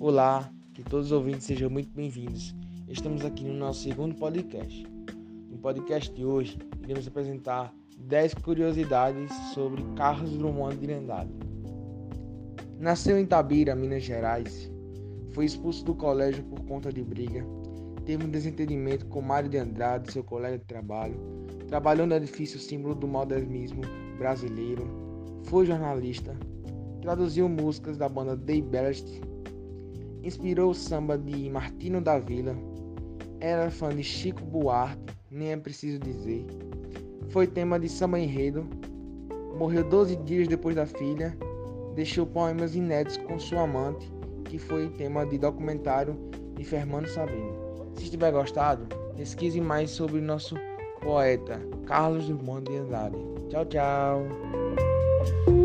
Olá, que todos os ouvintes sejam muito bem-vindos. Estamos aqui no nosso segundo podcast. No podcast de hoje, iremos apresentar 10 curiosidades sobre Carlos Drummond de Andrade. Nasceu em Tabira, Minas Gerais. Foi expulso do colégio por conta de briga. Teve um desentendimento com Mário de Andrade, seu colega de trabalho. Trabalhou no edifício símbolo do modernismo brasileiro. Foi jornalista. Traduziu músicas da banda The Best inspirou o samba de Martino da Vila, era fã de Chico Buarque, nem é preciso dizer. Foi tema de samba enredo, morreu 12 dias depois da filha, deixou poemas inéditos com sua amante, que foi tema de documentário de Fernando Sabino. Se tiver gostado, pesquise mais sobre nosso poeta Carlos Drummond de Andrade. Tchau, tchau!